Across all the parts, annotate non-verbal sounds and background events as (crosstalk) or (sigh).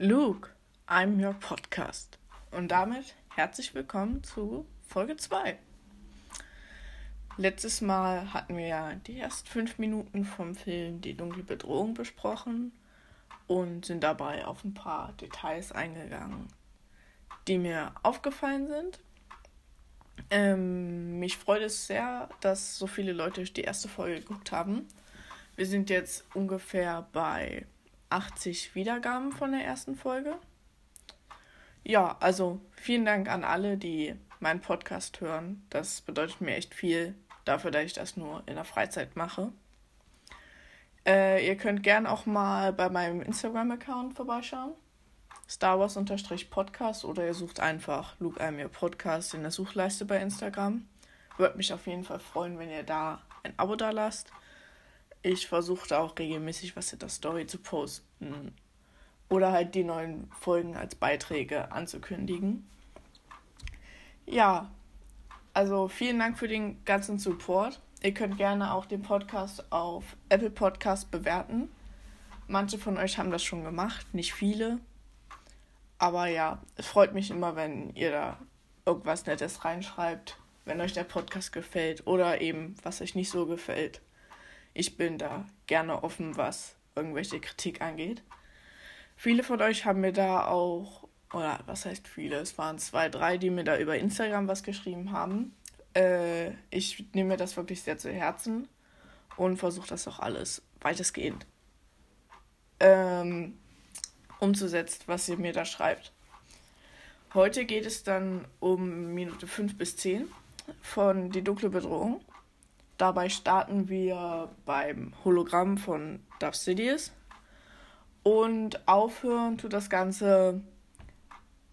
Luke, I'm your podcast. Und damit herzlich willkommen zu Folge 2. Letztes Mal hatten wir ja die ersten fünf Minuten vom Film Die dunkle Bedrohung besprochen und sind dabei auf ein paar Details eingegangen, die mir aufgefallen sind. Ähm, mich freut es sehr, dass so viele Leute die erste Folge geguckt haben. Wir sind jetzt ungefähr bei 80 Wiedergaben von der ersten Folge. Ja, also vielen Dank an alle, die meinen Podcast hören. Das bedeutet mir echt viel dafür, dass ich das nur in der Freizeit mache. Äh, ihr könnt gern auch mal bei meinem Instagram-Account vorbeischauen. Star Wars Podcast oder ihr sucht einfach Luke Almir Podcast in der Suchleiste bei Instagram. Würde mich auf jeden Fall freuen, wenn ihr da ein Abo da lasst. Ich versuche auch regelmäßig was in der Story zu posten oder halt die neuen Folgen als Beiträge anzukündigen. Ja, also vielen Dank für den ganzen Support. Ihr könnt gerne auch den Podcast auf Apple Podcast bewerten. Manche von euch haben das schon gemacht, nicht viele. Aber ja, es freut mich immer, wenn ihr da irgendwas Nettes reinschreibt, wenn euch der Podcast gefällt oder eben was euch nicht so gefällt ich bin da gerne offen, was irgendwelche Kritik angeht. Viele von euch haben mir da auch, oder was heißt viele, es waren zwei, drei, die mir da über Instagram was geschrieben haben. Äh, ich nehme mir das wirklich sehr zu Herzen und versuche das auch alles weitestgehend ähm, umzusetzen, was ihr mir da schreibt. Heute geht es dann um Minute 5 bis 10 von Die dunkle Bedrohung. Dabei starten wir beim Hologramm von Darth Sidious und aufhören tut das Ganze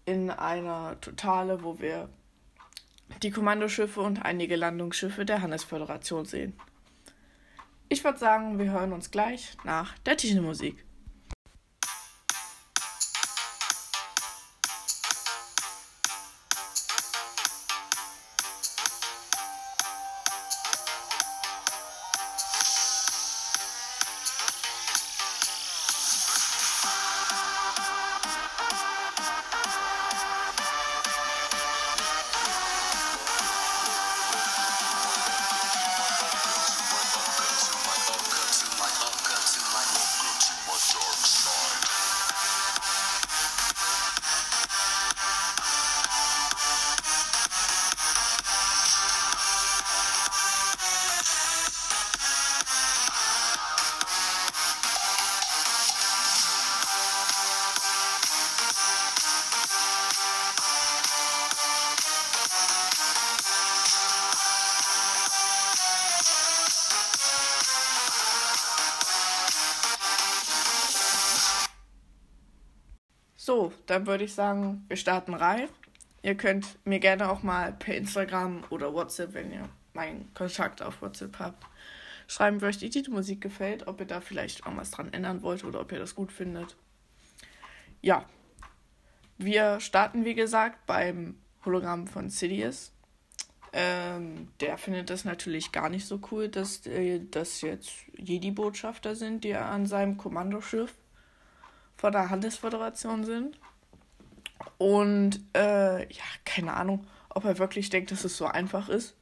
in einer Totale, wo wir die Kommandoschiffe und einige Landungsschiffe der Handelsföderation sehen. Ich würde sagen, wir hören uns gleich nach der Titelmusik. Dann würde ich sagen, wir starten rein. Ihr könnt mir gerne auch mal per Instagram oder WhatsApp, wenn ihr meinen Kontakt auf WhatsApp habt, schreiben, wie euch die Titelmusik gefällt, ob ihr da vielleicht irgendwas dran ändern wollt oder ob ihr das gut findet. Ja, wir starten wie gesagt beim Hologramm von Sidious. Ähm, der findet das natürlich gar nicht so cool, dass äh, das jetzt Jedi-Botschafter sind, die an seinem Kommandoschiff von der Handelsföderation sind. Und äh, ja, keine Ahnung, ob er wirklich denkt, dass es so einfach ist.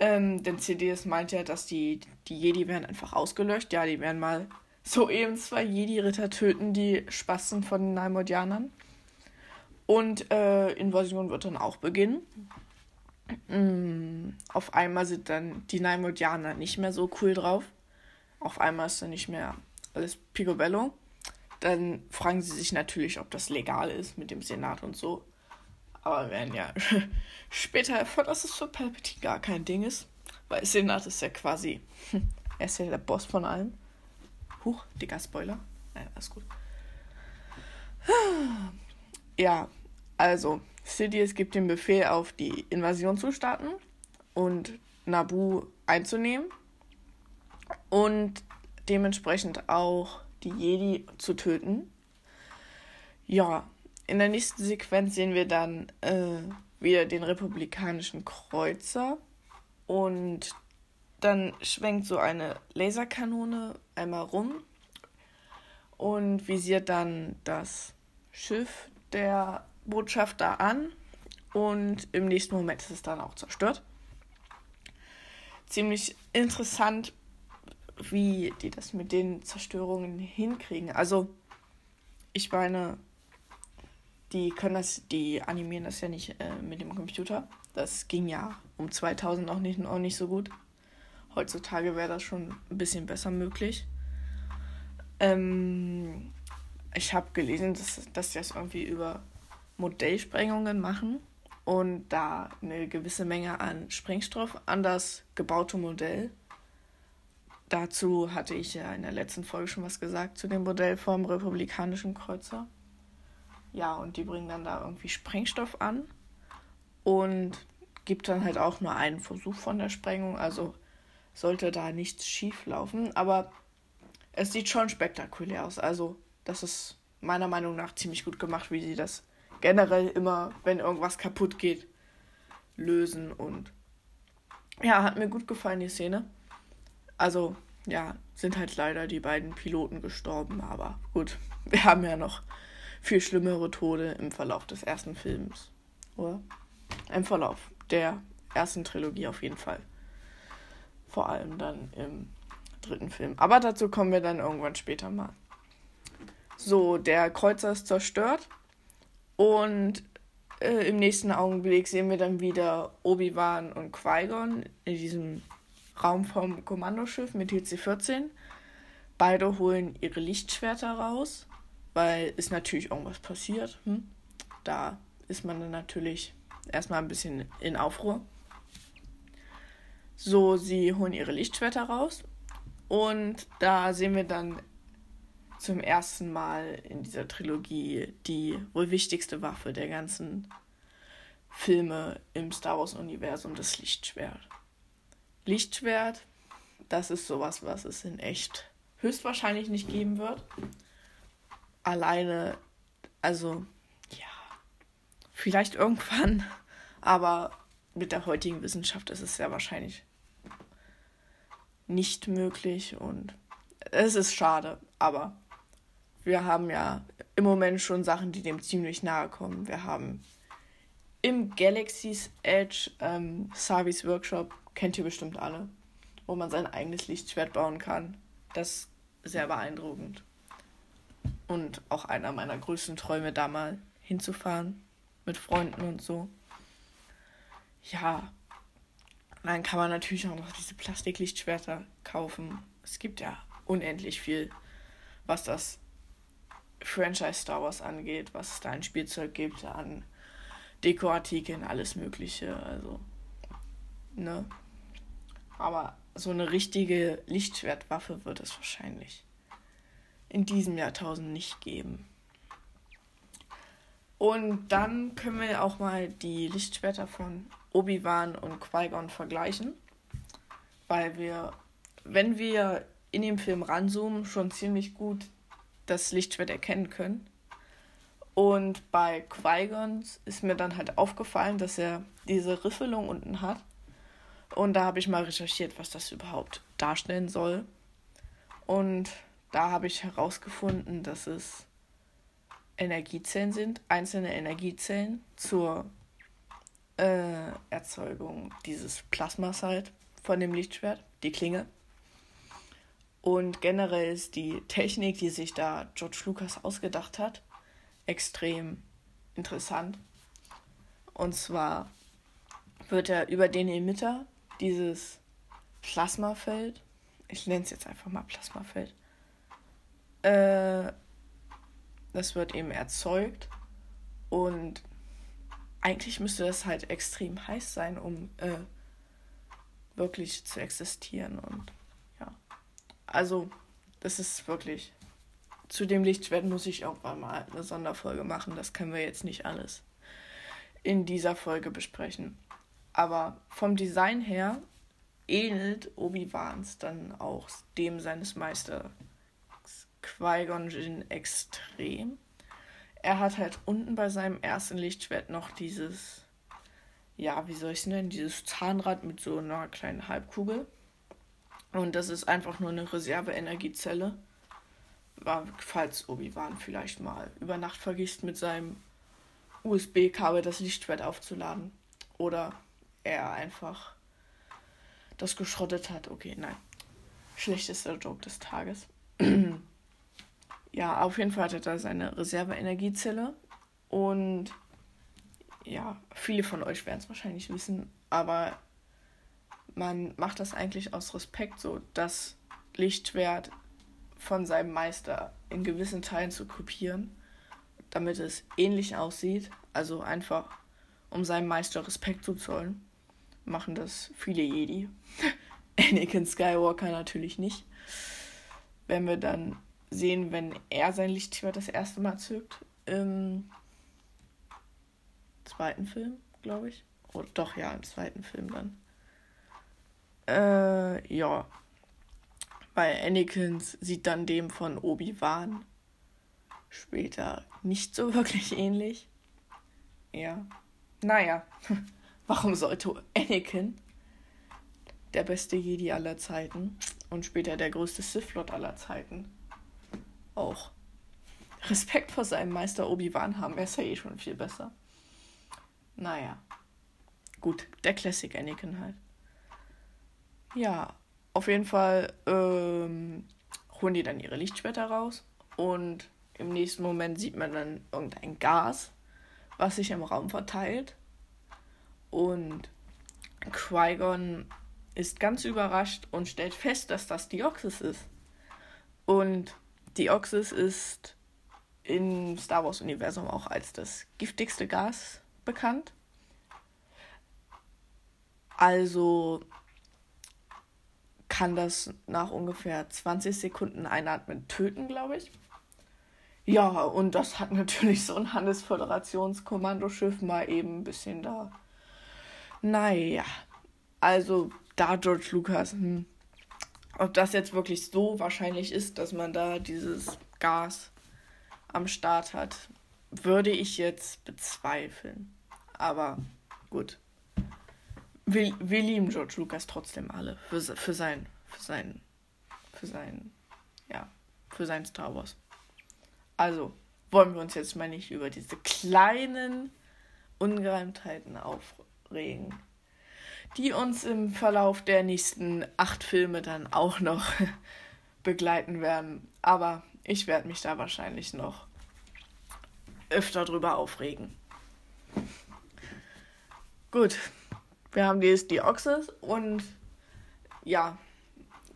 Ähm, denn CDS meint ja, dass die, die Jedi werden einfach ausgelöscht. Ja, die werden mal so eben zwei Jedi-Ritter töten, die Spasten von den Naimodianern. Und äh, Invasion wird dann auch beginnen. Mm, auf einmal sind dann die Naimodianer nicht mehr so cool drauf. Auf einmal ist dann nicht mehr alles Picobello. Dann fragen sie sich natürlich, ob das legal ist mit dem Senat und so. Aber wir werden ja (laughs) später erfahren, dass es für Palpatine gar kein Ding ist. Weil Senat ist ja quasi, (laughs) er ist ja der Boss von allem. Huch, dicker Spoiler. Naja, alles gut. (sighs) Ja, also, Sidious gibt den Befehl auf, die Invasion zu starten und Nabu einzunehmen. Und dementsprechend auch die Jedi zu töten. Ja, in der nächsten Sequenz sehen wir dann äh, wieder den republikanischen Kreuzer und dann schwenkt so eine Laserkanone einmal rum und visiert dann das Schiff der Botschafter an und im nächsten Moment ist es dann auch zerstört. Ziemlich interessant, wie die das mit den Zerstörungen hinkriegen. Also, ich meine, die können das, die animieren das ja nicht äh, mit dem Computer. Das ging ja um 2000 auch nicht, auch nicht so gut. Heutzutage wäre das schon ein bisschen besser möglich. Ähm, ich habe gelesen, dass, dass sie das irgendwie über Modellsprengungen machen und da eine gewisse Menge an Sprengstoff an das gebaute Modell. Dazu hatte ich ja in der letzten Folge schon was gesagt zu dem Modell vom republikanischen Kreuzer. Ja, und die bringen dann da irgendwie Sprengstoff an und gibt dann halt auch nur einen Versuch von der Sprengung. Also sollte da nichts schief laufen. Aber es sieht schon spektakulär aus. Also, das ist meiner Meinung nach ziemlich gut gemacht, wie sie das generell immer, wenn irgendwas kaputt geht, lösen. Und ja, hat mir gut gefallen, die Szene. Also, ja, sind halt leider die beiden Piloten gestorben, aber gut, (laughs) wir haben ja noch viel schlimmere Tode im Verlauf des ersten Films. Oder? Im Verlauf der ersten Trilogie auf jeden Fall. Vor allem dann im dritten Film. Aber dazu kommen wir dann irgendwann später mal. So, der Kreuzer ist zerstört und äh, im nächsten Augenblick sehen wir dann wieder Obi-Wan und Qui-Gon in diesem Raum vom Kommandoschiff mit TC-14. Beide holen ihre Lichtschwerter raus, weil ist natürlich irgendwas passiert. Hm? Da ist man dann natürlich erstmal ein bisschen in Aufruhr. So, sie holen ihre Lichtschwerter raus. Und da sehen wir dann zum ersten Mal in dieser Trilogie die wohl wichtigste Waffe der ganzen Filme im Star Wars-Universum, das Lichtschwert. Lichtschwert, das ist sowas, was es in echt höchstwahrscheinlich nicht geben wird. Alleine, also, ja, vielleicht irgendwann, (laughs) aber mit der heutigen Wissenschaft ist es sehr wahrscheinlich nicht möglich und es ist schade, aber wir haben ja im Moment schon Sachen, die dem ziemlich nahe kommen. Wir haben im Galaxy's Edge ähm, Savis Workshop, kennt ihr bestimmt alle, wo man sein eigenes Lichtschwert bauen kann. Das ist sehr beeindruckend. Und auch einer meiner größten Träume, da mal hinzufahren mit Freunden und so ja, dann kann man natürlich auch noch diese Plastiklichtschwerter kaufen. Es gibt ja unendlich viel, was das Franchise Star Wars angeht, was es da an Spielzeug gibt, an Dekoartikeln, alles Mögliche. Also, ne? Aber so eine richtige Lichtschwertwaffe wird es wahrscheinlich in diesem Jahrtausend nicht geben. Und dann können wir auch mal die Lichtschwerter von Obi-Wan und Qui-Gon vergleichen, weil wir, wenn wir in dem Film ranzoomen, schon ziemlich gut das Lichtschwert erkennen können. Und bei Qui-Gon ist mir dann halt aufgefallen, dass er diese Riffelung unten hat. Und da habe ich mal recherchiert, was das überhaupt darstellen soll. Und da habe ich herausgefunden, dass es Energiezellen sind, einzelne Energiezellen zur äh, Erzeugung dieses Plasmas halt von dem Lichtschwert, die Klinge. Und generell ist die Technik, die sich da George Lucas ausgedacht hat, extrem interessant. Und zwar wird er über den Emitter dieses Plasmafeld, ich nenne es jetzt einfach mal Plasmafeld, äh, das wird eben erzeugt und eigentlich müsste das halt extrem heiß sein, um äh, wirklich zu existieren. Und ja, also das ist wirklich. Zu dem Lichtschwert muss ich irgendwann mal eine Sonderfolge machen. Das können wir jetzt nicht alles in dieser Folge besprechen. Aber vom Design her ähnelt Obi-Wans dann auch dem seines Meisters Qui-Gon Jinn extrem er hat halt unten bei seinem ersten Lichtschwert noch dieses, ja, wie soll ich es nennen, dieses Zahnrad mit so einer kleinen Halbkugel. Und das ist einfach nur eine Reserve-Energiezelle, falls Obi-Wan vielleicht mal über Nacht vergisst, mit seinem USB-Kabel das Lichtschwert aufzuladen. Oder er einfach das geschrottet hat. Okay, nein. Schlechtester Joke des Tages. (clears throat) ja, auf jeden Fall hat er da seine Reserve-Energiezelle. Und ja, viele von euch werden es wahrscheinlich wissen, aber man macht das eigentlich aus Respekt, so das Lichtschwert von seinem Meister in gewissen Teilen zu kopieren, damit es ähnlich aussieht. Also einfach, um seinem Meister Respekt zu zollen, machen das viele Jedi. (laughs) Anakin Skywalker natürlich nicht. Wenn wir dann sehen, wenn er sein Lichtschwert das erste Mal zückt, im zweiten Film, glaube ich. Oder doch, ja, im zweiten Film dann. Äh, ja. Bei Anakins sieht dann dem von Obi-Wan später nicht so wirklich ähnlich. Ja. Naja, (laughs) warum sollte Anakin, der beste Jedi aller Zeiten und später der größte Sith Lord aller Zeiten, auch Respekt vor seinem Meister Obi-Wan haben? Er ist ja eh schon viel besser. Naja. Gut, der Classic Anakin halt. Ja, auf jeden Fall ähm, holen die dann ihre Lichtschwerter raus und im nächsten Moment sieht man dann irgendein Gas, was sich im Raum verteilt. Und Qui-Gon ist ganz überrascht und stellt fest, dass das Dioxys ist. Und Dioxys ist im Star Wars-Universum auch als das giftigste Gas bekannt. Also kann das nach ungefähr 20 Sekunden einatmen töten, glaube ich. Ja, und das hat natürlich so ein Handelsföderationskommandoschiff mal eben ein bisschen da. Naja, also da George Lucas, hm, ob das jetzt wirklich so wahrscheinlich ist, dass man da dieses Gas am Start hat, würde ich jetzt bezweifeln. Aber gut. Wir, wir lieben George Lucas trotzdem alle für, für sein, für sein, für sein, ja, für sein Star Wars. Also wollen wir uns jetzt mal nicht über diese kleinen Ungereimtheiten aufregen, die uns im Verlauf der nächsten acht Filme dann auch noch (laughs) begleiten werden. Aber ich werde mich da wahrscheinlich noch öfter drüber aufregen. Gut, wir haben die, die Oxes und ja,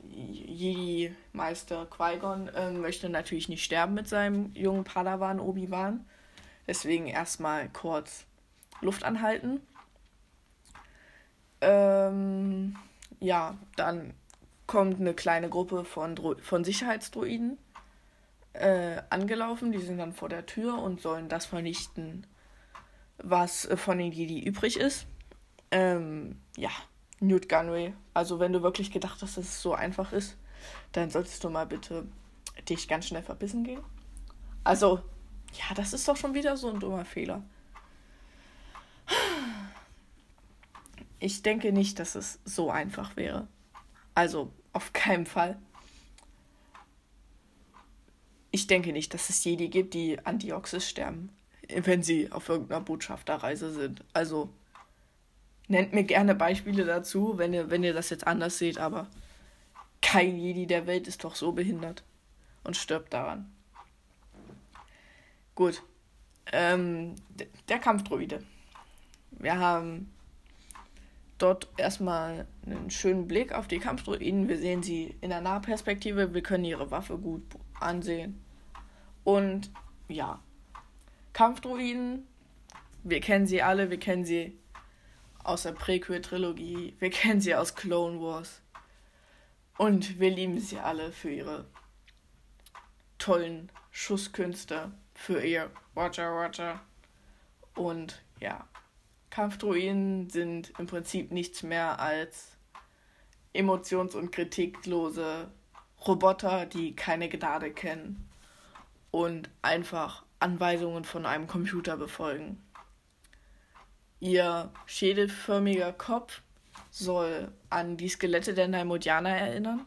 Jedi-Meister Qui-Gon äh, möchte natürlich nicht sterben mit seinem jungen Padawan Obi-Wan. Deswegen erstmal kurz Luft anhalten. Ähm, ja, dann kommt eine kleine Gruppe von, Dro von Sicherheitsdroiden äh, angelaufen. Die sind dann vor der Tür und sollen das vernichten, was äh, von den Jedi übrig ist. Ähm, ja, Newt Gunray. Also wenn du wirklich gedacht hast, dass es so einfach ist, dann solltest du mal bitte dich ganz schnell verbissen gehen. Also, ja, das ist doch schon wieder so ein dummer Fehler. Ich denke nicht, dass es so einfach wäre. Also, auf keinen Fall ich denke nicht, dass es Jedi gibt, die an Dioxis sterben, wenn sie auf irgendeiner Botschafterreise sind. Also nennt mir gerne Beispiele dazu, wenn ihr, wenn ihr das jetzt anders seht, aber kein Jedi der Welt ist doch so behindert und stirbt daran. Gut. Ähm, der Kampfdroide. Wir haben dort erstmal einen schönen Blick auf die Kampfdroiden. Wir sehen sie in der Nahperspektive. Wir können ihre Waffe gut ansehen. Und ja, Kampfdroiden, wir kennen sie alle, wir kennen sie aus der Prequel-Trilogie, wir kennen sie aus Clone Wars. Und wir lieben sie alle für ihre tollen Schusskünste, für ihr Watcher Watcher. Und ja, Kampfdroiden sind im Prinzip nichts mehr als emotions- und kritiklose Roboter, die keine Gnade kennen und einfach Anweisungen von einem Computer befolgen. Ihr schädelförmiger Kopf soll an die Skelette der Naimodianer erinnern.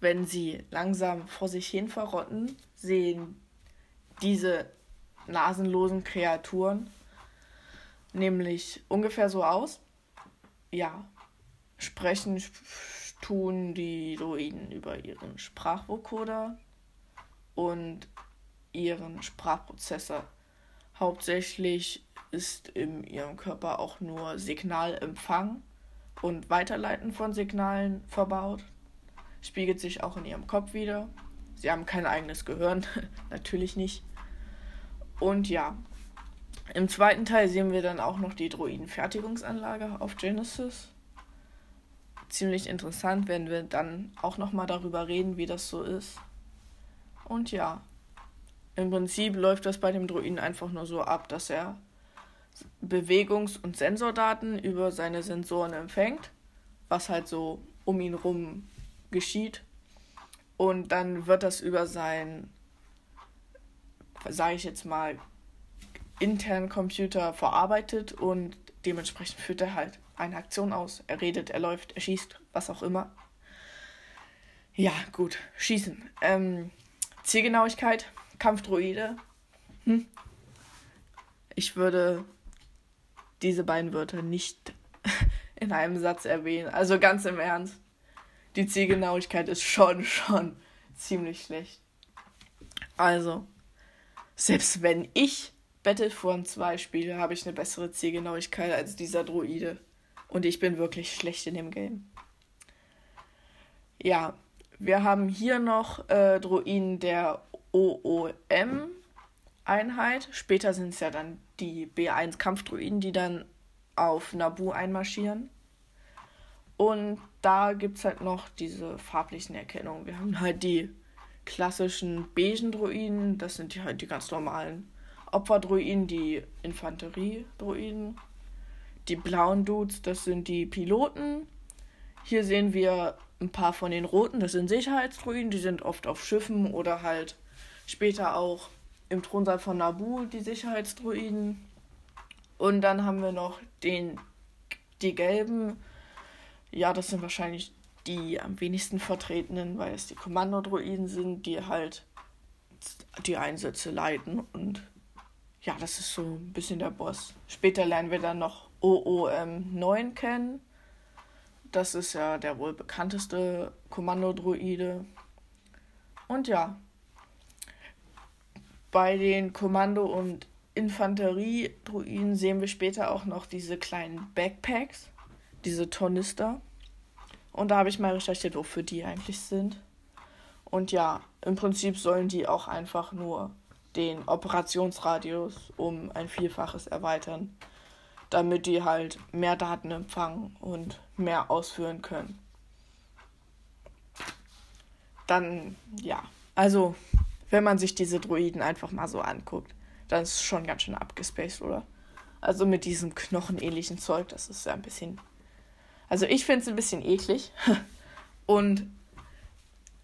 wenn sie langsam vor sich hin verrotten, sehen diese nasenlosen Kreaturen nämlich ungefähr so aus. Ja, sprechen tun die Druiden über ihren Sprachvokoder und ihren Sprachprozessor. Hauptsächlich ist in ihrem Körper auch nur Signalempfang und Weiterleiten von Signalen verbaut. Spiegelt sich auch in ihrem Kopf wieder. Sie haben kein eigenes Gehirn, (laughs) natürlich nicht. Und ja, im zweiten Teil sehen wir dann auch noch die Droiden-Fertigungsanlage auf Genesis. Ziemlich interessant, wenn wir dann auch nochmal darüber reden, wie das so ist. Und ja, im Prinzip läuft das bei dem Droiden einfach nur so ab, dass er Bewegungs- und Sensordaten über seine Sensoren empfängt, was halt so um ihn rum geschieht. Und dann wird das über sein, sage ich jetzt mal, internen Computer verarbeitet und dementsprechend führt er halt eine Aktion aus. Er redet, er läuft, er schießt, was auch immer. Ja, gut, schießen. Ähm, Zielgenauigkeit, Kampfdroide. Hm. Ich würde diese beiden Wörter nicht (laughs) in einem Satz erwähnen. Also ganz im Ernst. Die Zielgenauigkeit ist schon, schon ziemlich schlecht. Also, selbst wenn ich Battlefront 2 spiele, habe ich eine bessere Zielgenauigkeit als dieser Droide. Und ich bin wirklich schlecht in dem Game. Ja, wir haben hier noch äh, Droiden der OOM-Einheit. Später sind es ja dann die B1-Kampfdroiden, die dann auf Nabu einmarschieren. Und da gibt es halt noch diese farblichen Erkennungen. Wir haben halt die klassischen beigen Droiden, das sind die halt die ganz normalen Opferdroiden, die Infanteriedroiden. Die blauen Dudes, das sind die Piloten. Hier sehen wir ein paar von den roten, das sind Sicherheitsdroiden, die sind oft auf Schiffen oder halt später auch im Thronsaal von Nabu die Sicherheitsdroiden. Und dann haben wir noch den, die gelben. Ja, das sind wahrscheinlich die am wenigsten vertretenen, weil es die Kommandodroiden sind, die halt die Einsätze leiten. Und ja, das ist so ein bisschen der Boss. Später lernen wir dann noch OOM 9 kennen. Das ist ja der wohl bekannteste Kommandodroide. Und ja, bei den Kommando- und Infanteriedruiden sehen wir später auch noch diese kleinen Backpacks, diese Tornister. Und da habe ich mal recherchiert, wofür die eigentlich sind. Und ja, im Prinzip sollen die auch einfach nur den Operationsradius um ein Vielfaches erweitern, damit die halt mehr Daten empfangen und mehr ausführen können. Dann, ja, also wenn man sich diese Droiden einfach mal so anguckt, dann ist es schon ganz schön abgespaced, oder? Also mit diesem knochenähnlichen Zeug, das ist ja ein bisschen. Also ich finde es ein bisschen eklig. (laughs) Und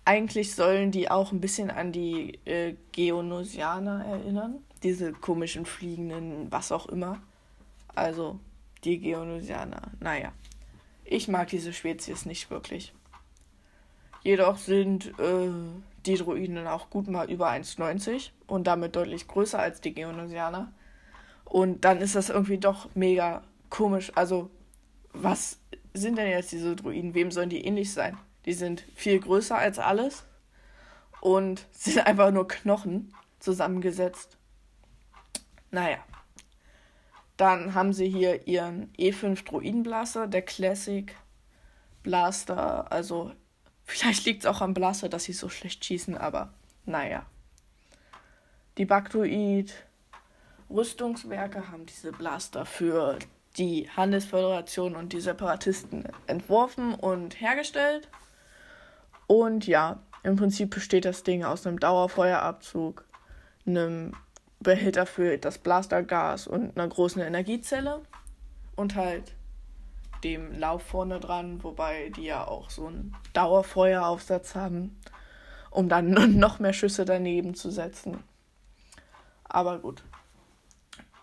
eigentlich sollen die auch ein bisschen an die äh, Geonosianer erinnern. Diese komischen fliegenden, was auch immer. Also die Geonosianer. Naja. Ich mag diese Spezies nicht wirklich. Jedoch sind äh, die Druiden auch gut mal über 1,90 und damit deutlich größer als die Geonosianer. Und dann ist das irgendwie doch mega komisch. Also, was sind denn jetzt diese Druiden? Wem sollen die ähnlich sein? Die sind viel größer als alles und (laughs) sind einfach nur Knochen zusammengesetzt. Naja. Dann haben sie hier ihren E5 Druidenblaster, der Classic Blaster, also Vielleicht liegt es auch am Blaster, dass sie so schlecht schießen, aber naja. Die Baktoid Rüstungswerke haben diese Blaster für die Handelsföderation und die Separatisten entworfen und hergestellt. Und ja, im Prinzip besteht das Ding aus einem Dauerfeuerabzug, einem Behälter für das Blastergas und einer großen Energiezelle und halt dem Lauf vorne dran, wobei die ja auch so einen Dauerfeueraufsatz haben, um dann (laughs) noch mehr Schüsse daneben zu setzen. Aber gut.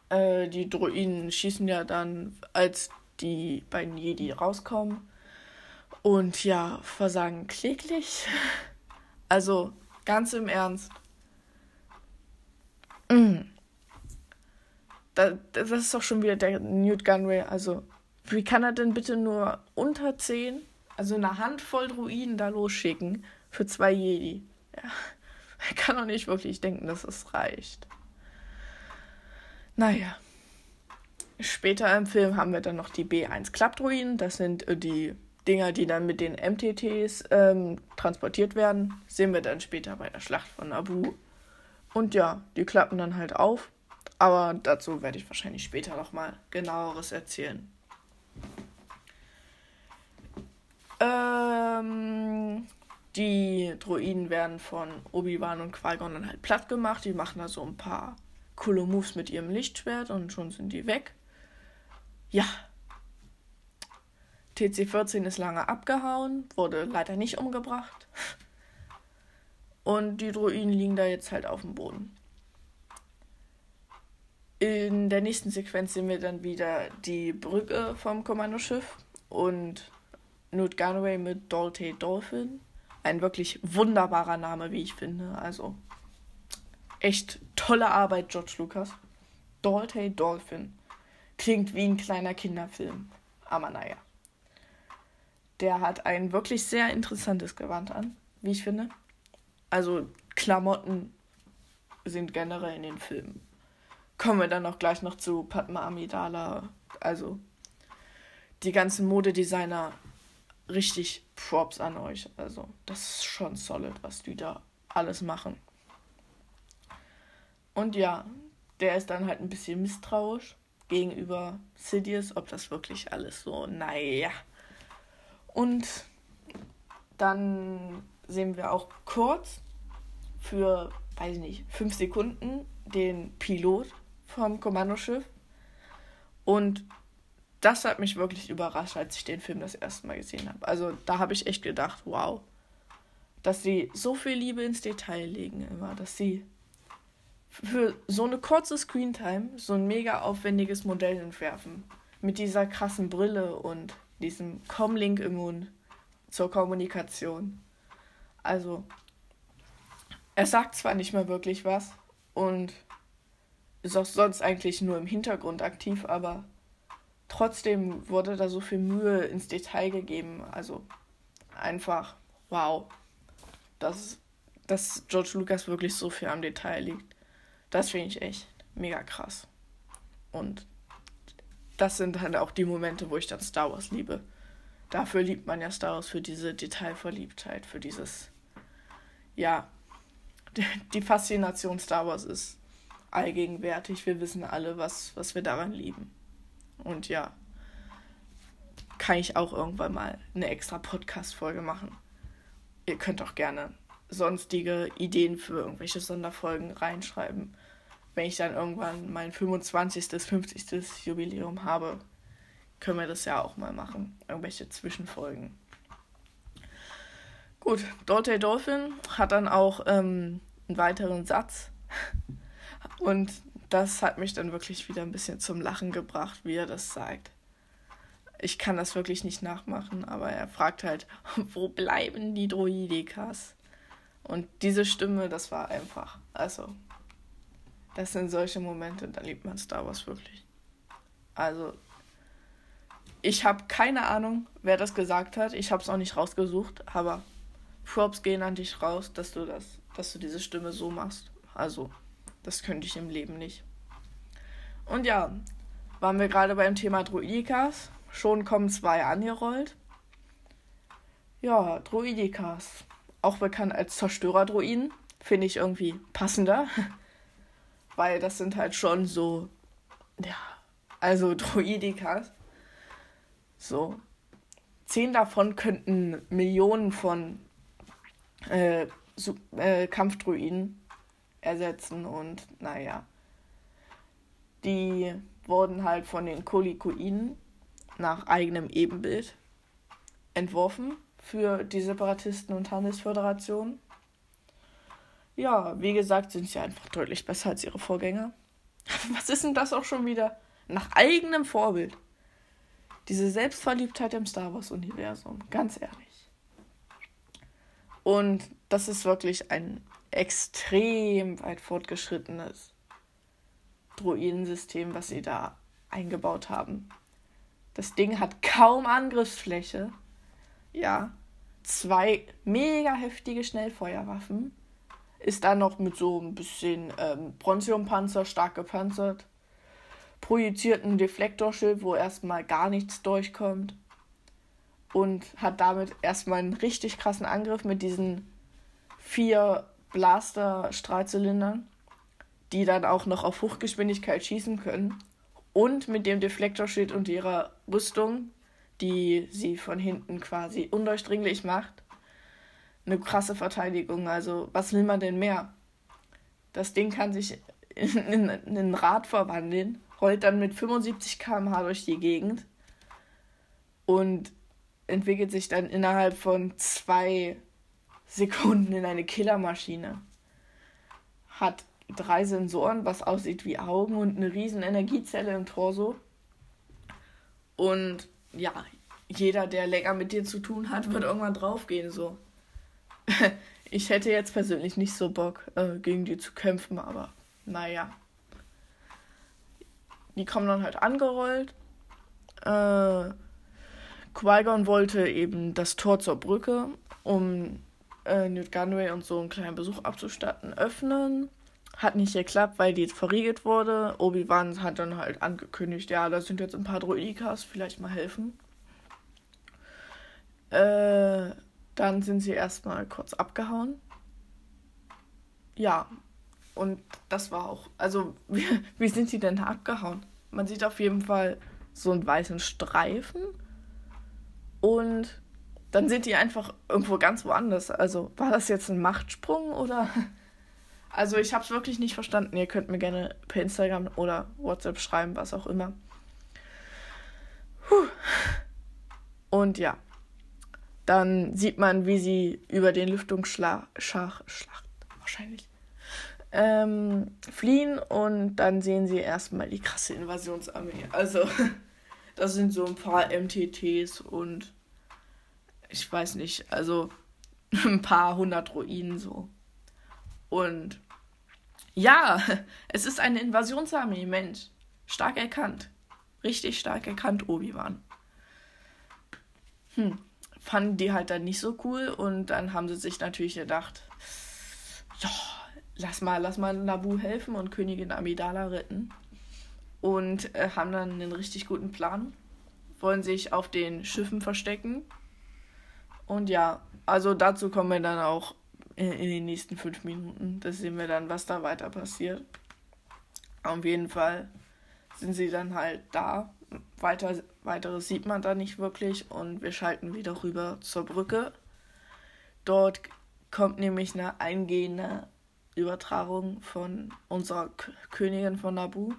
Äh, die Druiden schießen ja dann, als die beiden Jedi rauskommen. Und ja, versagen kläglich. (laughs) Also, ganz im Ernst. Mm. Da, das ist doch schon wieder der Newt Gunray. Also, wie kann er denn bitte nur unter 10, also eine Handvoll Druiden da losschicken für zwei Jedi? Ja, (laughs) er kann doch nicht wirklich denken, dass es reicht. Naja. Später im Film haben wir dann noch die B1 Klappdruiden. Das sind äh, die Dinger, die dann mit den MTTs ähm, transportiert werden. Sehen wir dann später bei der Schlacht von Naboo. Und ja, die klappen dann halt auf. Aber dazu werde ich wahrscheinlich später nochmal genaueres erzählen. Ähm, die Droiden werden von Obi-Wan und Qui-Gon dann halt platt gemacht. Die machen da so ein paar coole Moves mit ihrem Lichtschwert und schon sind die weg. Ja. TC-14 ist lange abgehauen, wurde leider nicht umgebracht. Und die Droiden liegen da jetzt halt auf dem Boden. In der nächsten Sequenz sehen wir dann wieder die Brücke vom Kommandoschiff und Newt Gunray mit Dolte Dolphin. Ein wirklich wunderbarer Name, wie ich finde. Also echt tolle Arbeit, George Lucas. Dolte Dolphin. Klingt wie ein kleiner Kinderfilm. Aber naja. Der hat ein wirklich sehr interessantes Gewand an, wie ich finde. Also Klamotten sind generell in den Filmen. Kommen wir dann auch gleich noch zu Padma Amidala. Also die ganzen Modedesigner richtig Props an euch. Also das ist schon solid, was die da alles machen. Und ja, der ist dann halt ein bisschen misstrauisch gegenüber Sidious, ob das wirklich alles so, naja. Und dann sehen wir auch kurz für, weiß ich nicht, fünf Sekunden den Pilot vom Kommandoschiff. Und das hat mich wirklich überrascht, als ich den Film das erste Mal gesehen habe. Also da habe ich echt gedacht, wow, dass sie so viel Liebe ins Detail legen immer, dass sie für so eine kurze Screentime so ein mega aufwendiges Modell entwerfen. Mit dieser krassen Brille und diesem Comlink im Mund zur Kommunikation. Also, er sagt zwar nicht mehr wirklich was und ist auch sonst eigentlich nur im Hintergrund aktiv, aber trotzdem wurde da so viel Mühe ins Detail gegeben. Also einfach, wow, dass, dass George Lucas wirklich so viel am Detail liegt. Das finde ich echt mega krass. Und das sind halt auch die Momente, wo ich dann Star Wars liebe. Dafür liebt man ja Star Wars, für diese Detailverliebtheit, für dieses, ja, (laughs) die Faszination Star Wars ist allgegenwärtig. Wir wissen alle, was, was wir daran lieben. Und ja, kann ich auch irgendwann mal eine extra Podcast-Folge machen. Ihr könnt auch gerne sonstige Ideen für irgendwelche Sonderfolgen reinschreiben wenn ich dann irgendwann mein 25., 50. Jubiläum habe, können wir das ja auch mal machen. Irgendwelche Zwischenfolgen. Gut, Dorte Dolphin hat dann auch ähm, einen weiteren Satz. Und das hat mich dann wirklich wieder ein bisschen zum Lachen gebracht, wie er das sagt. Ich kann das wirklich nicht nachmachen, aber er fragt halt, (laughs) wo bleiben die Droidikas? Und diese Stimme, das war einfach, also das sind solche Momente, da liebt man Star Wars wirklich. Also, ich habe keine Ahnung, wer das gesagt hat. Ich habe es auch nicht rausgesucht, aber Props gehen an dich raus, dass du das, dass du diese Stimme so machst. Also, das könnte ich im Leben nicht. Und ja, waren wir gerade beim Thema Druidikas. Schon kommen zwei angerollt. Ja, Druidikas. Auch bekannt als Zerstörer-Druiden. Finde ich irgendwie passender. Weil das sind halt schon so, ja, also (laughs) Droidikas. So. Zehn davon könnten Millionen von äh, äh, Kampfdruiden ersetzen und naja. Die wurden halt von den Kolikoiden nach eigenem Ebenbild entworfen für die Separatisten und Handelsföderation. Ja, wie gesagt, sind sie einfach deutlich besser als ihre Vorgänger. (laughs) Was ist denn das auch schon wieder? Nach eigenem Vorbild. Diese Selbstverliebtheit im Star Wars-Universum, ganz ehrlich. Und das ist wirklich ein extrem weit fortgeschrittenes Druidensystem, was sie da eingebaut haben. Das Ding hat kaum Angriffsfläche. Ja. Zwei mega heftige Schnellfeuerwaffen. Ist dann noch mit so ein bisschen ähm, Bronziumpanzer stark gepanzert. Projizierten Deflektorschild, wo erstmal gar nichts durchkommt. Und hat damit erstmal einen richtig krassen Angriff mit diesen vier Blaster-Strahlzylindern, die dann auch noch auf Hochgeschwindigkeit schießen können. Und mit dem Deflektorschild und ihrer Rüstung, die sie von hinten quasi undurchdringlich macht. Eine krasse Verteidigung. Also, was will man denn mehr? Das Ding kann sich in, in, in ein Rad verwandeln, rollt dann mit 75 km/h durch die Gegend und entwickelt sich dann innerhalb von zwei Sekunden in eine Killermaschine. Hat drei Sensoren, was aussieht wie Augen und eine riesen Energiezelle im Torso. Und ja, jeder, der länger mit dir zu tun hat, wird irgendwann draufgehen. So. (laughs) ich hätte jetzt persönlich nicht so Bock, äh, gegen die zu kämpfen, aber naja. Die kommen dann halt angerollt. Äh, Qui-Gon wollte eben das Tor zur Brücke, um äh, Newt Gunway und so einen kleinen Besuch abzustatten, öffnen. Hat nicht geklappt, weil die jetzt verriegelt wurde. Obi-Wan hat dann halt angekündigt, ja, da sind jetzt ein paar Droidikas, vielleicht mal helfen. Äh, dann sind sie erstmal kurz abgehauen. Ja, und das war auch, also (laughs) wie, wie sind sie denn da abgehauen? Man sieht auf jeden Fall so einen weißen Streifen und dann sind die einfach irgendwo ganz woanders. Also war das jetzt ein Machtsprung oder (laughs) also ich habe es wirklich nicht verstanden. Ihr könnt mir gerne per Instagram oder WhatsApp schreiben, was auch immer. Puh. Und ja, dann sieht man, wie sie über den Lüftungsschacht wahrscheinlich ähm, fliehen und dann sehen sie erstmal die krasse Invasionsarmee. Also (laughs) das sind so ein paar MTTs und ich weiß nicht, also (laughs) ein paar hundert Ruinen so. Und ja, (laughs) es ist eine Invasionsarmee, Mensch. Stark erkannt. Richtig stark erkannt, Obi-Wan. Hm, fanden die halt dann nicht so cool und dann haben sie sich natürlich gedacht, ja, lass mal, lass mal Nabu helfen und Königin Amidala retten. Und äh, haben dann einen richtig guten Plan. Wollen sich auf den Schiffen verstecken. Und ja, also dazu kommen wir dann auch in, in den nächsten fünf Minuten. Das sehen wir dann, was da weiter passiert. Auf jeden Fall sind sie dann halt da. Weiter, weiteres sieht man da nicht wirklich und wir schalten wieder rüber zur Brücke. Dort kommt nämlich eine eingehende Übertragung von unserer K Königin von Nabu,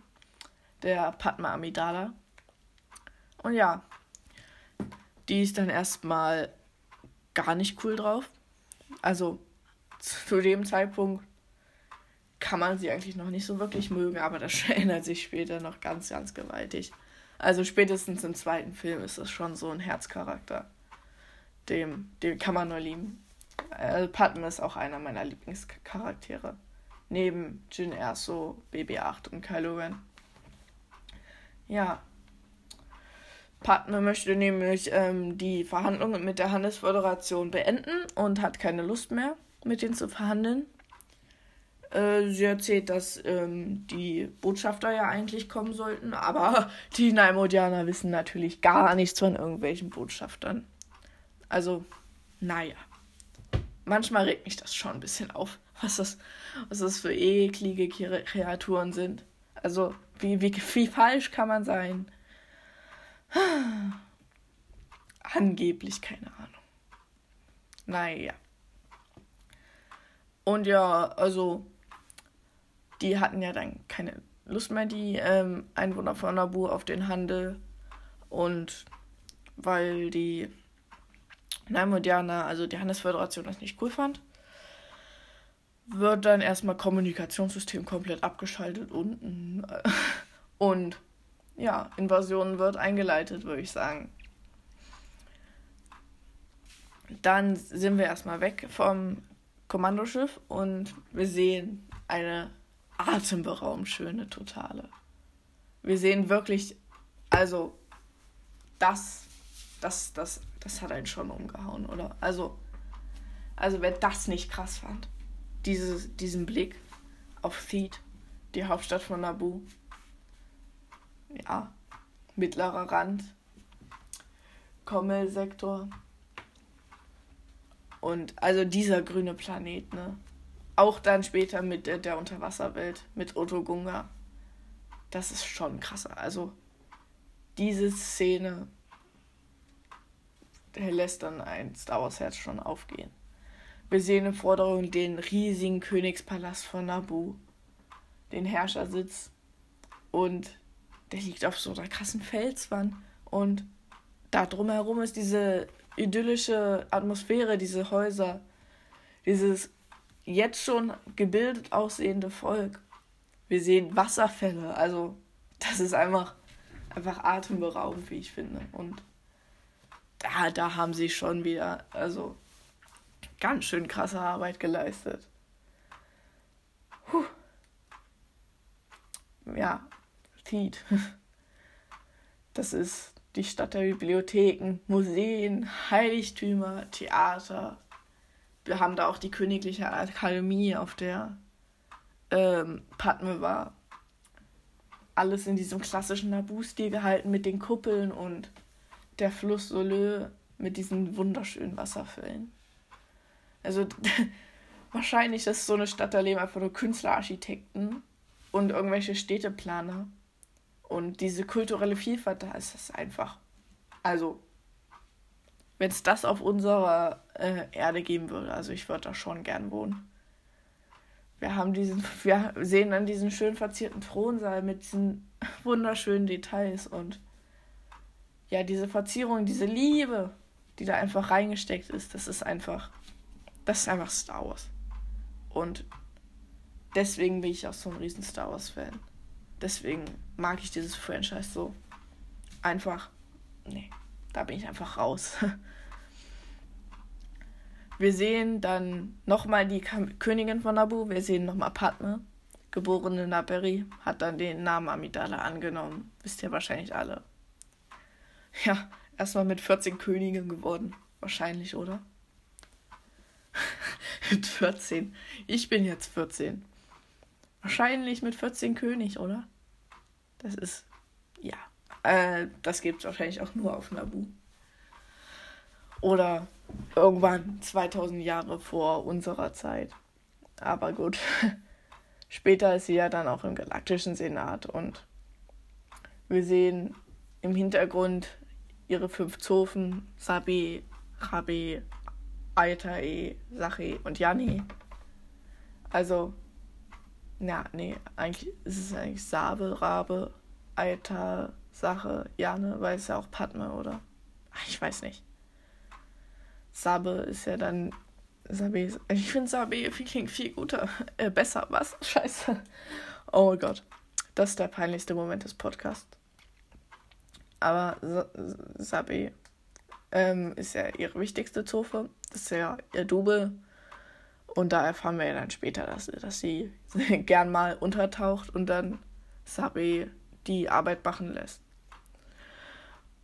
der Padma Amidala. Und ja, die ist dann erstmal gar nicht cool drauf. Also zu dem Zeitpunkt kann man sie eigentlich noch nicht so wirklich mögen, aber das (laughs) verändert sich später noch ganz, ganz gewaltig. Also spätestens im zweiten Film ist das schon so ein Herzcharakter. Dem, dem kann man nur lieben. Äh, Padme ist auch einer meiner Lieblingscharaktere. Neben Jin Erso, BB-8 und Kylo Ren. Ja, Padme möchte nämlich ähm, die Verhandlungen mit der Handelsföderation beenden und hat keine Lust mehr, mit denen zu verhandeln. Äh, sie erzählt, dass ähm, die Botschafter ja eigentlich kommen sollten, aber (laughs) die Naimodianer wissen natürlich gar nichts von irgendwelchen Botschaftern. Also, naja. Manchmal regt mich das schon ein bisschen auf, (laughs) was das, was das für eklige Kreaturen sind. Also, wie, wie, wie falsch kann man sein? (sighs) Angeblich, keine Ahnung. Naja. Und ja, also, die hatten ja dann keine Lust mehr, die ähm, Einwohner von Nabu, auf den Handel. Und weil die Naimodianer, also die Handelsföderation, das nicht cool fand, wird dann erstmal Kommunikationssystem komplett abgeschaltet und, (laughs) und ja, Invasion wird eingeleitet, würde ich sagen. Dann sind wir erstmal weg vom Kommandoschiff und wir sehen eine atemberaubend schöne Totale. Wir sehen wirklich, also das, das, das, das hat einen schon umgehauen, oder? Also, also wer das nicht krass fand, dieses, diesen Blick auf Theed, die Hauptstadt von Nabu. Ja, mittlerer Rand, Kommelsektor. Und also dieser grüne Planet, ne? Auch dann später mit der, der Unterwasserwelt, mit Otto Gunga. Das ist schon krasser. Also, diese Szene lässt dann ein Star Wars Herz schon aufgehen. Wir sehen im Vordergrund den riesigen Königspalast von Nabu, den Herrschersitz und der liegt auf so einer krassen Felswand und da drumherum ist diese idyllische Atmosphäre, diese Häuser, dieses jetzt schon gebildet aussehende Volk. Wir sehen Wasserfälle, also das ist einfach, einfach atemberaubend, wie ich finde. Und da, da haben sie schon wieder, also ganz schön krasse Arbeit geleistet. Puh. Ja, Tiet. (laughs) Das ist die Stadt der Bibliotheken, Museen, Heiligtümer, Theater, wir haben da auch die Königliche Akademie, auf der ähm, Padme war. Alles in diesem klassischen Nabu-Stil gehalten mit den Kuppeln und der Fluss Solö mit diesen wunderschönen Wasserfällen. Also (laughs) wahrscheinlich ist so eine Stadt, da leben einfach nur Künstlerarchitekten und irgendwelche Städteplaner. Und diese kulturelle Vielfalt, da ist das einfach. Also wenn es das auf unserer äh, Erde geben würde. Also ich würde da schon gern wohnen. Wir haben diesen, wir sehen dann diesen schön verzierten Thronsaal mit diesen (laughs) wunderschönen Details und ja, diese Verzierung, diese Liebe, die da einfach reingesteckt ist, das ist einfach, das ist einfach Star Wars. Und deswegen bin ich auch so ein riesen Star Wars-Fan. Deswegen mag ich dieses Franchise so. Einfach, nee da bin ich einfach raus. (laughs) Wir sehen dann nochmal die Königin von Nabu, wir sehen nochmal Padme, geborene Naberi, hat dann den Namen Amidala angenommen. Wisst ihr wahrscheinlich alle. Ja, erstmal mit 14 Königen geworden. Wahrscheinlich, oder? (laughs) mit 14. Ich bin jetzt 14. Wahrscheinlich mit 14 König, oder? Das ist, ja, äh, das gibt es wahrscheinlich auch nur auf Nabu. Oder irgendwann 2000 Jahre vor unserer Zeit. Aber gut. (laughs) Später ist sie ja dann auch im Galaktischen Senat und wir sehen im Hintergrund ihre fünf Zofen, Sabi, Rabi, Aitae, Sachi und Jani. Also, ja, nee, eigentlich ist es eigentlich Sabe, Rabe, Aita, Sache, Jane, weil es ja auch Padme, oder? Ich weiß nicht. Sabe ist ja dann. Sabe, ich finde Sabe klingt viel guter, (laughs) äh, besser. Was? (laughs) Scheiße. Oh Gott. Das ist der peinlichste Moment des Podcasts. Aber Sabe ähm, ist ja ihre wichtigste Zofe. Das ist ja ihr Double. Und da erfahren wir ja dann später, dass, dass sie (laughs) gern mal untertaucht und dann Sabe die Arbeit machen lässt.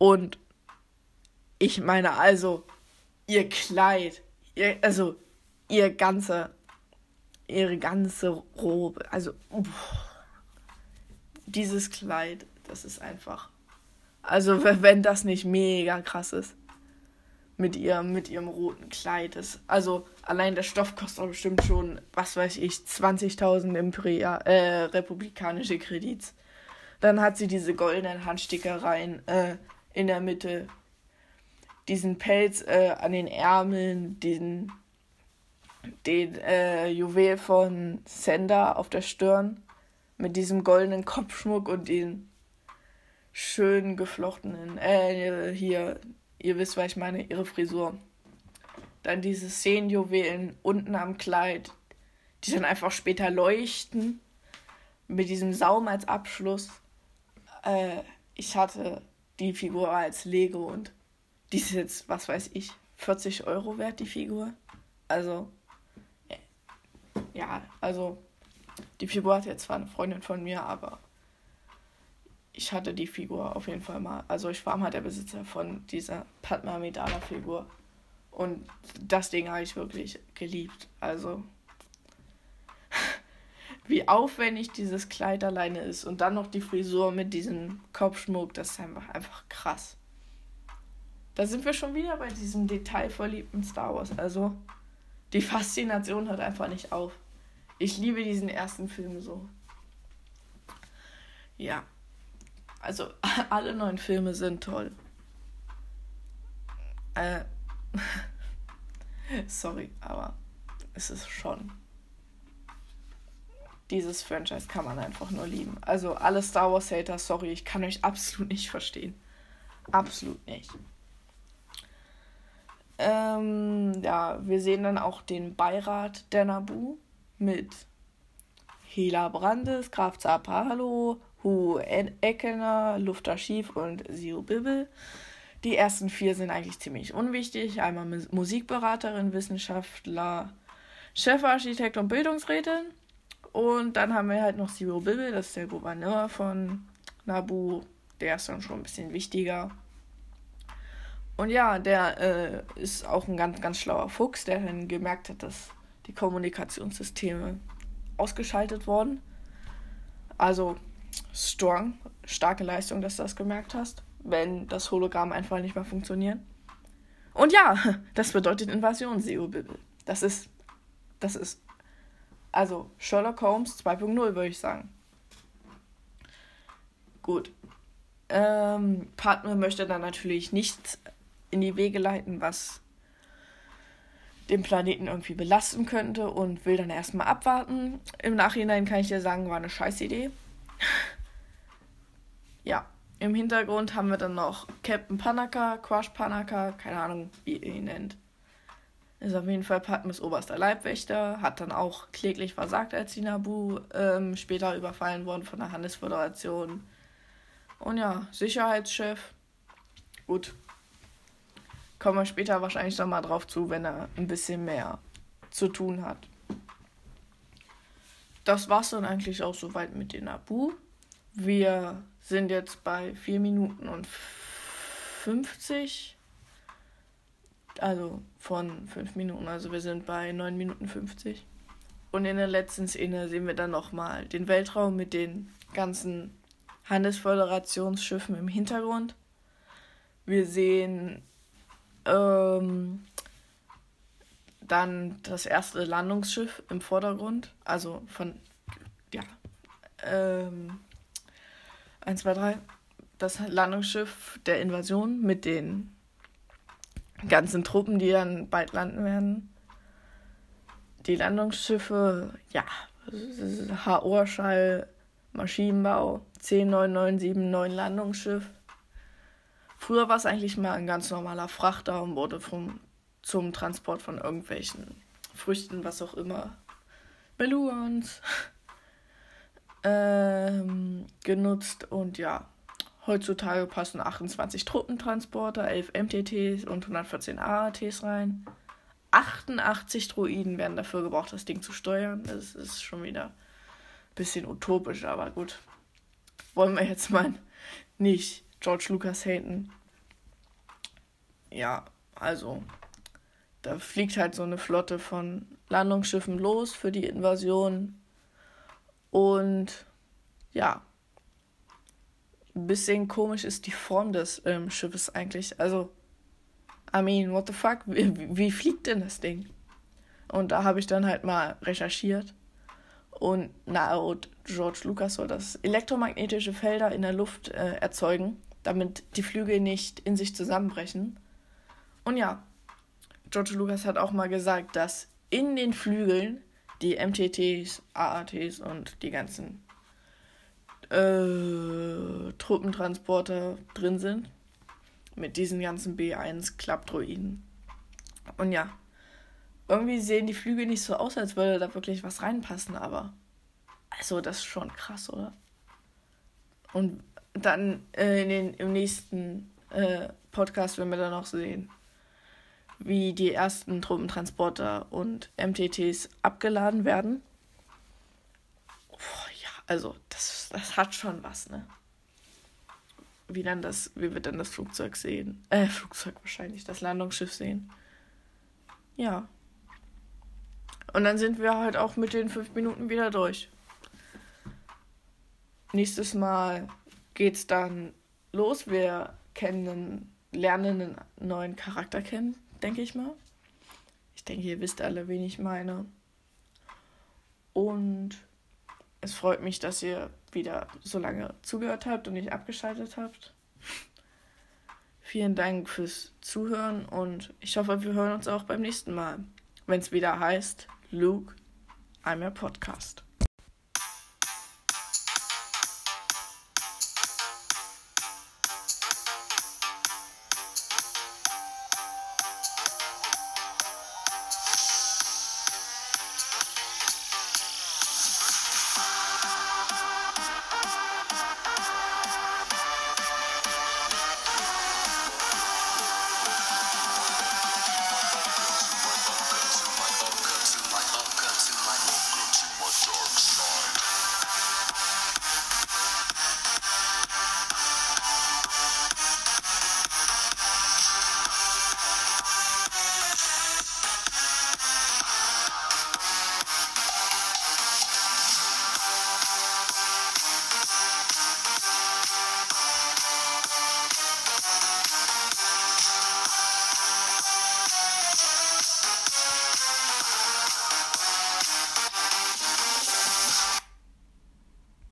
Und ich meine also, ihr Kleid, ihr, also ihr ganze, ihre ganze Robe, also uff, dieses Kleid, das ist einfach, also wenn das nicht mega krass ist mit ihrem, mit ihrem roten Kleid ist. Also allein der Stoff kostet bestimmt schon, was weiß ich, 20.000 Imperia, äh, republikanische Kredits. Dann hat sie diese goldenen Handstickereien, äh, in der Mitte, diesen Pelz äh, an den Ärmeln, den, den äh, Juwel von Sender auf der Stirn mit diesem goldenen Kopfschmuck und den schön geflochtenen, äh, hier, ihr wisst, was ich meine, ihre Frisur. Dann diese Szenenjuwelen unten am Kleid, die dann einfach später leuchten, mit diesem Saum als Abschluss. Äh, ich hatte die Figur als Lego und die ist jetzt, was weiß ich, 40 Euro wert, die Figur. Also, ja, also die Figur hat jetzt zwar eine Freundin von mir, aber ich hatte die Figur auf jeden Fall mal. Also ich war mal der Besitzer von dieser Padma Amidala Figur. Und das Ding habe ich wirklich geliebt. Also wie aufwendig dieses Kleid alleine ist und dann noch die Frisur mit diesem Kopfschmuck, das ist einfach, einfach krass. Da sind wir schon wieder bei diesem detailverliebten Star Wars. Also die Faszination hört einfach nicht auf. Ich liebe diesen ersten Film so. Ja. Also (laughs) alle neuen Filme sind toll. Äh. (laughs) Sorry, aber es ist schon. Dieses Franchise kann man einfach nur lieben. Also alle Star Wars Hater, sorry, ich kann euch absolut nicht verstehen. Absolut nicht. Ähm, ja, wir sehen dann auch den Beirat der Nabu mit Hela Brandes, Graf Zapalo, Hu Eckener, Lufter Schief und Sio Bibbel. Die ersten vier sind eigentlich ziemlich unwichtig. Einmal Musikberaterin, Wissenschaftler, Chefarchitekt und Bildungsrätin. Und dann haben wir halt noch Sio Bibbel, das ist der Gouverneur von Nabu. Der ist dann schon ein bisschen wichtiger. Und ja, der äh, ist auch ein ganz, ganz schlauer Fuchs, der dann gemerkt hat, dass die Kommunikationssysteme ausgeschaltet wurden. Also strong, starke Leistung, dass du das gemerkt hast, wenn das Hologramm einfach nicht mehr funktioniert. Und ja, (laughs) das bedeutet Invasion, Seo Bibbel. Das ist, das ist, also Sherlock Holmes 2.0, würde ich sagen. Gut. Ähm, Partner möchte dann natürlich nichts in die Wege leiten, was den Planeten irgendwie belasten könnte und will dann erstmal abwarten. Im Nachhinein kann ich dir sagen, war eine scheiß Idee. (laughs) ja, im Hintergrund haben wir dann noch Captain Panaka, Quash Panaka, keine Ahnung, wie ihr ihn nennt. Ist auf jeden Fall Padmes oberster Leibwächter, hat dann auch kläglich versagt, als die Nabu ähm, später überfallen worden von der Handelsföderation. Und ja, Sicherheitschef. Gut, Kommen wir später wahrscheinlich noch mal drauf zu, wenn er ein bisschen mehr zu tun hat. Das war's dann eigentlich auch soweit mit den Abu. Wir sind jetzt bei 4 Minuten und 50. Also von 5 Minuten. Also wir sind bei 9 Minuten 50. Und in der letzten Szene sehen wir dann nochmal den Weltraum mit den ganzen Handelsföderationsschiffen im Hintergrund. Wir sehen ähm, dann das erste Landungsschiff im Vordergrund, also von, ja, ähm, 1, 2, 3, das Landungsschiff der Invasion mit den ganzen Truppen, die dann bald landen werden. Die Landungsschiffe, ja, HO-Schall, Maschinenbau, C9979 Landungsschiff. Früher war es eigentlich mal ein ganz normaler Frachter und wurde vom, zum Transport von irgendwelchen Früchten, was auch immer, Beluans, (laughs) ähm, genutzt. Und ja, heutzutage passen 28 Truppentransporter, 11 MTTs und 114 AATs rein. 88 Droiden werden dafür gebraucht, das Ding zu steuern. Das ist schon wieder ein bisschen utopisch, aber gut. Wollen wir jetzt mal (laughs) nicht George Lucas haten. Ja, also da fliegt halt so eine Flotte von Landungsschiffen los für die Invasion. Und ja, ein bisschen komisch ist die Form des ähm, Schiffes eigentlich. Also, I mean, what the fuck? Wie, wie fliegt denn das Ding? Und da habe ich dann halt mal recherchiert. Und laut George Lucas soll das elektromagnetische Felder in der Luft äh, erzeugen damit die Flügel nicht in sich zusammenbrechen. Und ja, George Lucas hat auch mal gesagt, dass in den Flügeln die MTTs, AATs und die ganzen äh, Truppentransporter drin sind. Mit diesen ganzen B1 Klappdroiden. Und ja, irgendwie sehen die Flügel nicht so aus, als würde da wirklich was reinpassen, aber also das ist schon krass, oder? Und dann äh, in den, im nächsten äh, Podcast, wenn wir dann noch sehen, wie die ersten Truppentransporter und MTTs abgeladen werden. Ja, also das, das hat schon was, ne? Wie dann das, wie wir dann das Flugzeug sehen. Äh, Flugzeug wahrscheinlich, das Landungsschiff sehen. Ja. Und dann sind wir halt auch mit den fünf Minuten wieder durch. Nächstes Mal geht's dann los. Wir kennen, lernen einen neuen Charakter kennen, denke ich mal. Ich denke, ihr wisst alle, wen ich meine. Und es freut mich, dass ihr wieder so lange zugehört habt und nicht abgeschaltet habt. Vielen Dank fürs Zuhören und ich hoffe, wir hören uns auch beim nächsten Mal, wenn es wieder heißt Luke, I'm your Podcast.